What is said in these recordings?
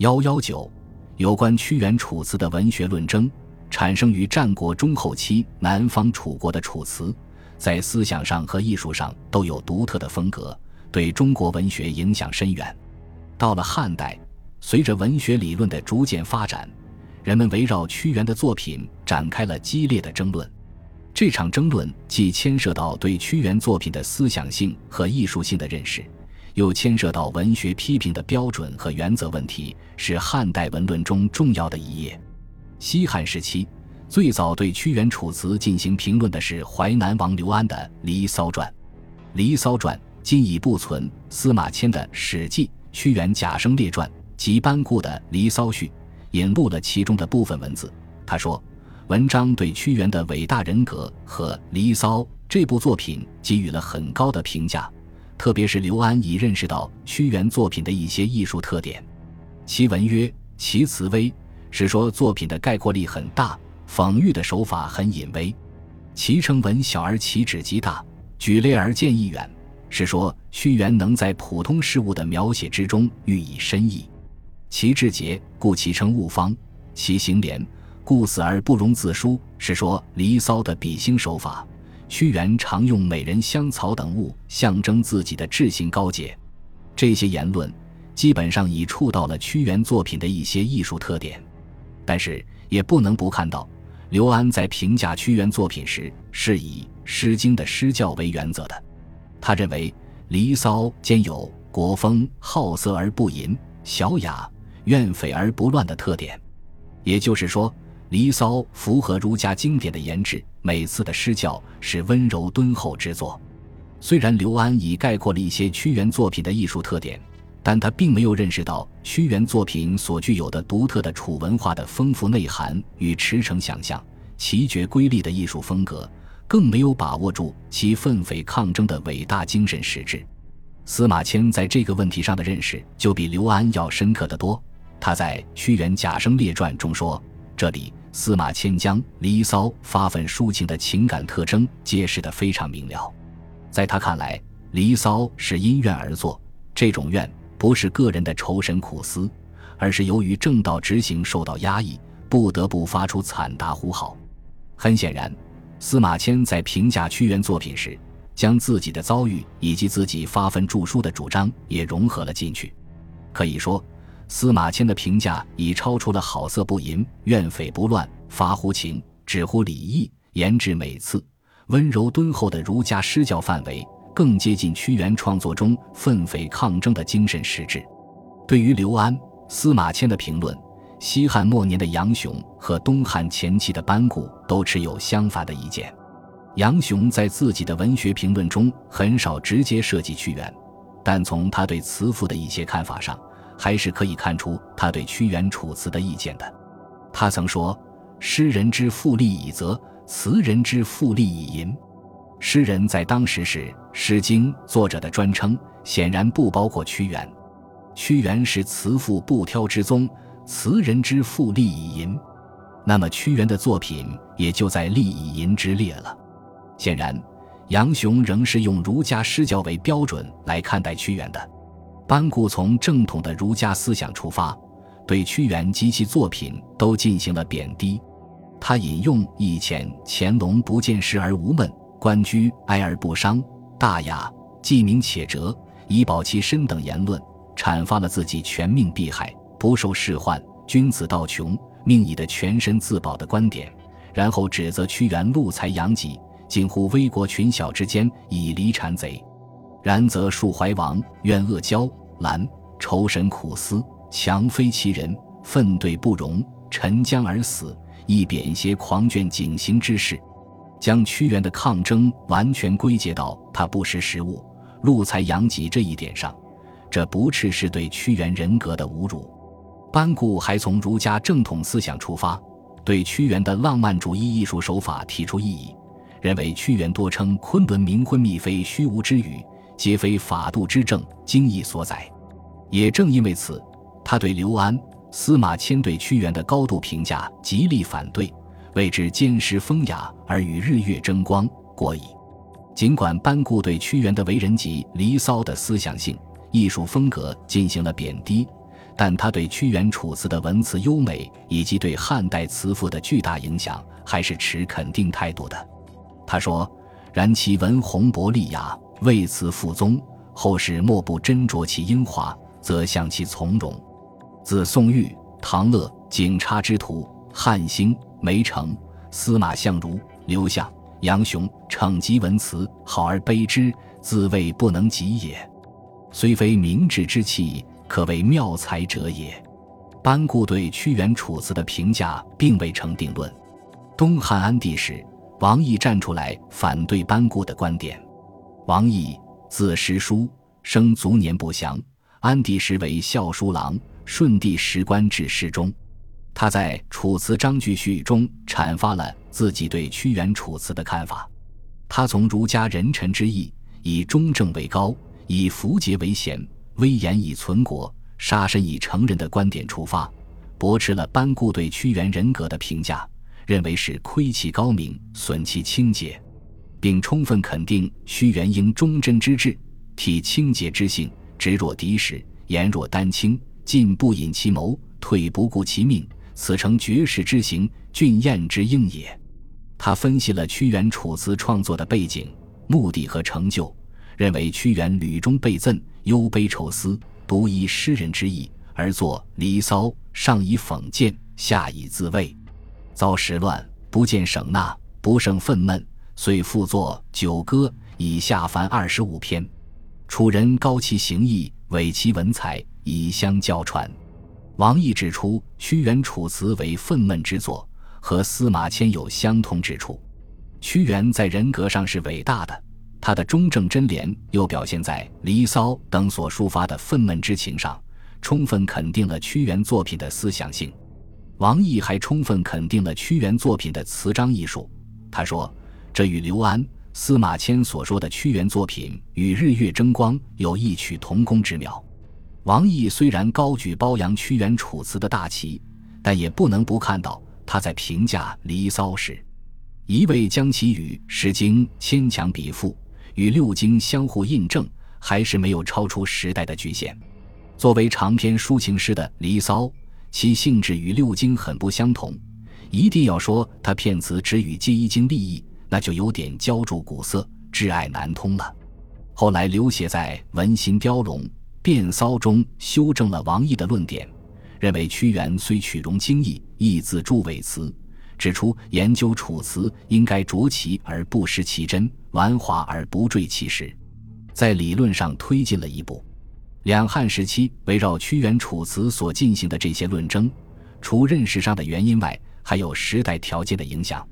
幺幺九，有关屈原《楚辞》的文学论争，产生于战国中后期南方楚国的《楚辞》，在思想上和艺术上都有独特的风格，对中国文学影响深远。到了汉代，随着文学理论的逐渐发展，人们围绕屈原的作品展开了激烈的争论。这场争论既牵涉到对屈原作品的思想性和艺术性的认识，又牵涉到文学批评的标准和原则问题，是汉代文论中重要的一页。西汉时期，最早对屈原《楚辞》进行评论的是淮南王刘安的《离骚传》。《离骚传》今已不存。司马迁的《史记·屈原贾生列传》及班固的《离骚序》引录了其中的部分文字。他说。文章对屈原的伟大人格和《离骚》这部作品给予了很高的评价，特别是刘安已认识到屈原作品的一些艺术特点。其文曰：“其辞微”，是说作品的概括力很大，讽喻的手法很隐微；“其称文小而其旨极大，举例而见意远”，是说屈原能在普通事物的描写之中寓意深意；“其志节，故其称物方；其行廉。”故死而不容自书，是说《离骚》的比兴手法。屈原常用美人、香草等物象征自己的志行高洁。这些言论基本上已触到了屈原作品的一些艺术特点，但是也不能不看到，刘安在评价屈原作品时是以《诗经》的诗教为原则的。他认为《离骚》兼有国风好色而不淫，小雅怨匪而不乱的特点，也就是说。《离骚》符合儒家经典的言志，每次的诗教是温柔敦厚之作。虽然刘安已概括了一些屈原作品的艺术特点，但他并没有认识到屈原作品所具有的独特的楚文化的丰富内涵与驰骋想象、奇绝瑰丽的艺术风格，更没有把握住其奋匪抗争的伟大精神实质。司马迁在这个问题上的认识就比刘安要深刻得多。他在《屈原贾生列传》中说：“这里。”司马迁将《离骚》发愤抒情的情感特征揭示得非常明了。在他看来，《离骚》是因怨而作，这种怨不是个人的愁神苦思，而是由于正道执行受到压抑，不得不发出惨大呼号。很显然，司马迁在评价屈原作品时，将自己的遭遇以及自己发愤著书的主张也融合了进去。可以说。司马迁的评价已超出了好色不淫、怨匪不乱、发乎情、止乎礼义、言志美次、温柔敦厚的儒家诗教范围，更接近屈原创作中奋匪抗争的精神实质。对于刘安、司马迁的评论，西汉末年的杨雄和东汉前期的班固都持有相反的意见。杨雄在自己的文学评论中很少直接涉及屈原，但从他对词赋的一些看法上。还是可以看出他对屈原《楚辞》的意见的。他曾说：“诗人之复利以则，词人之复利以淫。”诗人在当时是《诗经》作者的专称，显然不包括屈原。屈原是词赋不挑之宗，词人之复利以淫，那么屈原的作品也就在利以淫之列了。显然，杨雄仍是用儒家诗教为标准来看待屈原的。班固从正统的儒家思想出发，对屈原及其作品都进行了贬低。他引用“以前乾隆不见时而无闷，官居哀而不伤，大雅既明且哲，以保其身”等言论，阐发了自己全命避害、不受仕宦、君子道穷、命以的全身自保的观点，然后指责屈原露财养己，近乎危国群小之间，以离谗贼。然则树怀王怨恶交。兰愁神苦思，强非其人，愤怼不容，沉江而死，亦贬些狂卷景行之事，将屈原的抗争完全归结到他不识时务、禄财养己这一点上，这不啻是对屈原人格的侮辱。班固还从儒家正统思想出发，对屈原的浪漫主义艺术手法提出异议，认为屈原多称昆仑冥昏秘非虚无之语。皆非法度之正，经义所载。也正因为此，他对刘安、司马迁对屈原的高度评价极力反对，谓之坚实风雅而与日月争光，过矣。尽管班固对屈原的为人及《离骚》的思想性、艺术风格进行了贬低，但他对屈原《楚辞》的文辞优美以及对汉代词赋的巨大影响，还是持肯定态度的。他说：“然其文宏博丽雅，为词附宗，后世莫不斟酌其英华，则向其从容。”自宋玉、唐乐、景差之徒、汉兴、梅城、司马相如、刘向、杨雄，逞极文辞，好而卑之，自谓不能及也。虽非明智之器。可谓妙才者也。班固对屈原《楚辞》的评价并未成定论。东汉安帝时，王毅站出来反对班固的观点。王毅，字师叔，生卒年不详。安帝时为校书郎，顺帝时官至侍中。他在《楚辞章句序》中阐发了自己对屈原《楚辞》的看法。他从儒家人臣之义，以忠正为高，以符节为贤。威严以存国，杀身以成仁的观点出发，驳斥了班固对屈原人格的评价，认为是亏其高明，损其清洁，并充分肯定屈原应忠贞之志，体清洁之性，直若敌石，言若丹青，进不隐其谋，退不顾其命，此诚绝世之行，俊彦之应也。他分析了屈原《楚辞》创作的背景、目的和成就。认为屈原屡中被赠，忧悲愁思，独以诗人之意而作《离骚》，上以讽谏，下以自慰。遭时乱，不见省纳，不胜愤懑，遂复作《九歌》，以下凡二十五篇。楚人高其行义，伟其文采，以相交传。王毅指出，屈原《楚辞》为愤懑之作，和司马迁有相通之处。屈原在人格上是伟大的。他的忠正贞廉又表现在《离骚》等所抒发的愤懑之情上，充分肯定了屈原作品的思想性。王毅还充分肯定了屈原作品的词章艺术。他说：“这与刘安、司马迁所说的屈原作品与日月争光有异曲同工之妙。”王毅虽然高举褒扬屈原《楚辞》的大旗，但也不能不看到他在评价《离骚》时，一味将其与《诗经》牵强比附。与六经相互印证，还是没有超出时代的局限。作为长篇抒情诗的《离骚》，其性质与六经很不相同。一定要说他片词只与皆一经立意，那就有点浇筑古色，挚爱难通了。后来刘勰在《文心雕龙·变骚》中修正了王毅的论点，认为屈原虽取容精义，亦自著伪词。指出研究楚辞应该着其而不失其真，玩华而不坠其实，在理论上推进了一步。两汉时期围绕屈原《楚辞》所进行的这些论争，除认识上的原因外，还有时代条件的影响。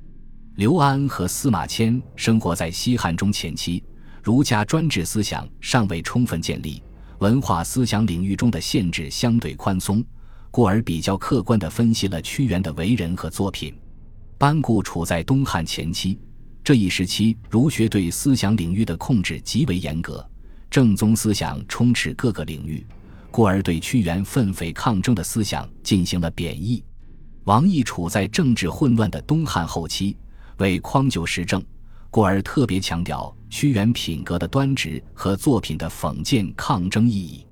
刘安和司马迁生活在西汉中前期，儒家专制思想尚未充分建立，文化思想领域中的限制相对宽松，故而比较客观地分析了屈原的为人和作品。班固处在东汉前期，这一时期儒学对思想领域的控制极为严格，正宗思想充斥各个领域，故而对屈原奋匪抗争的思想进行了贬义。王逸处在政治混乱的东汉后期，为匡救时政，故而特别强调屈原品格的端直和作品的讽谏抗争意义。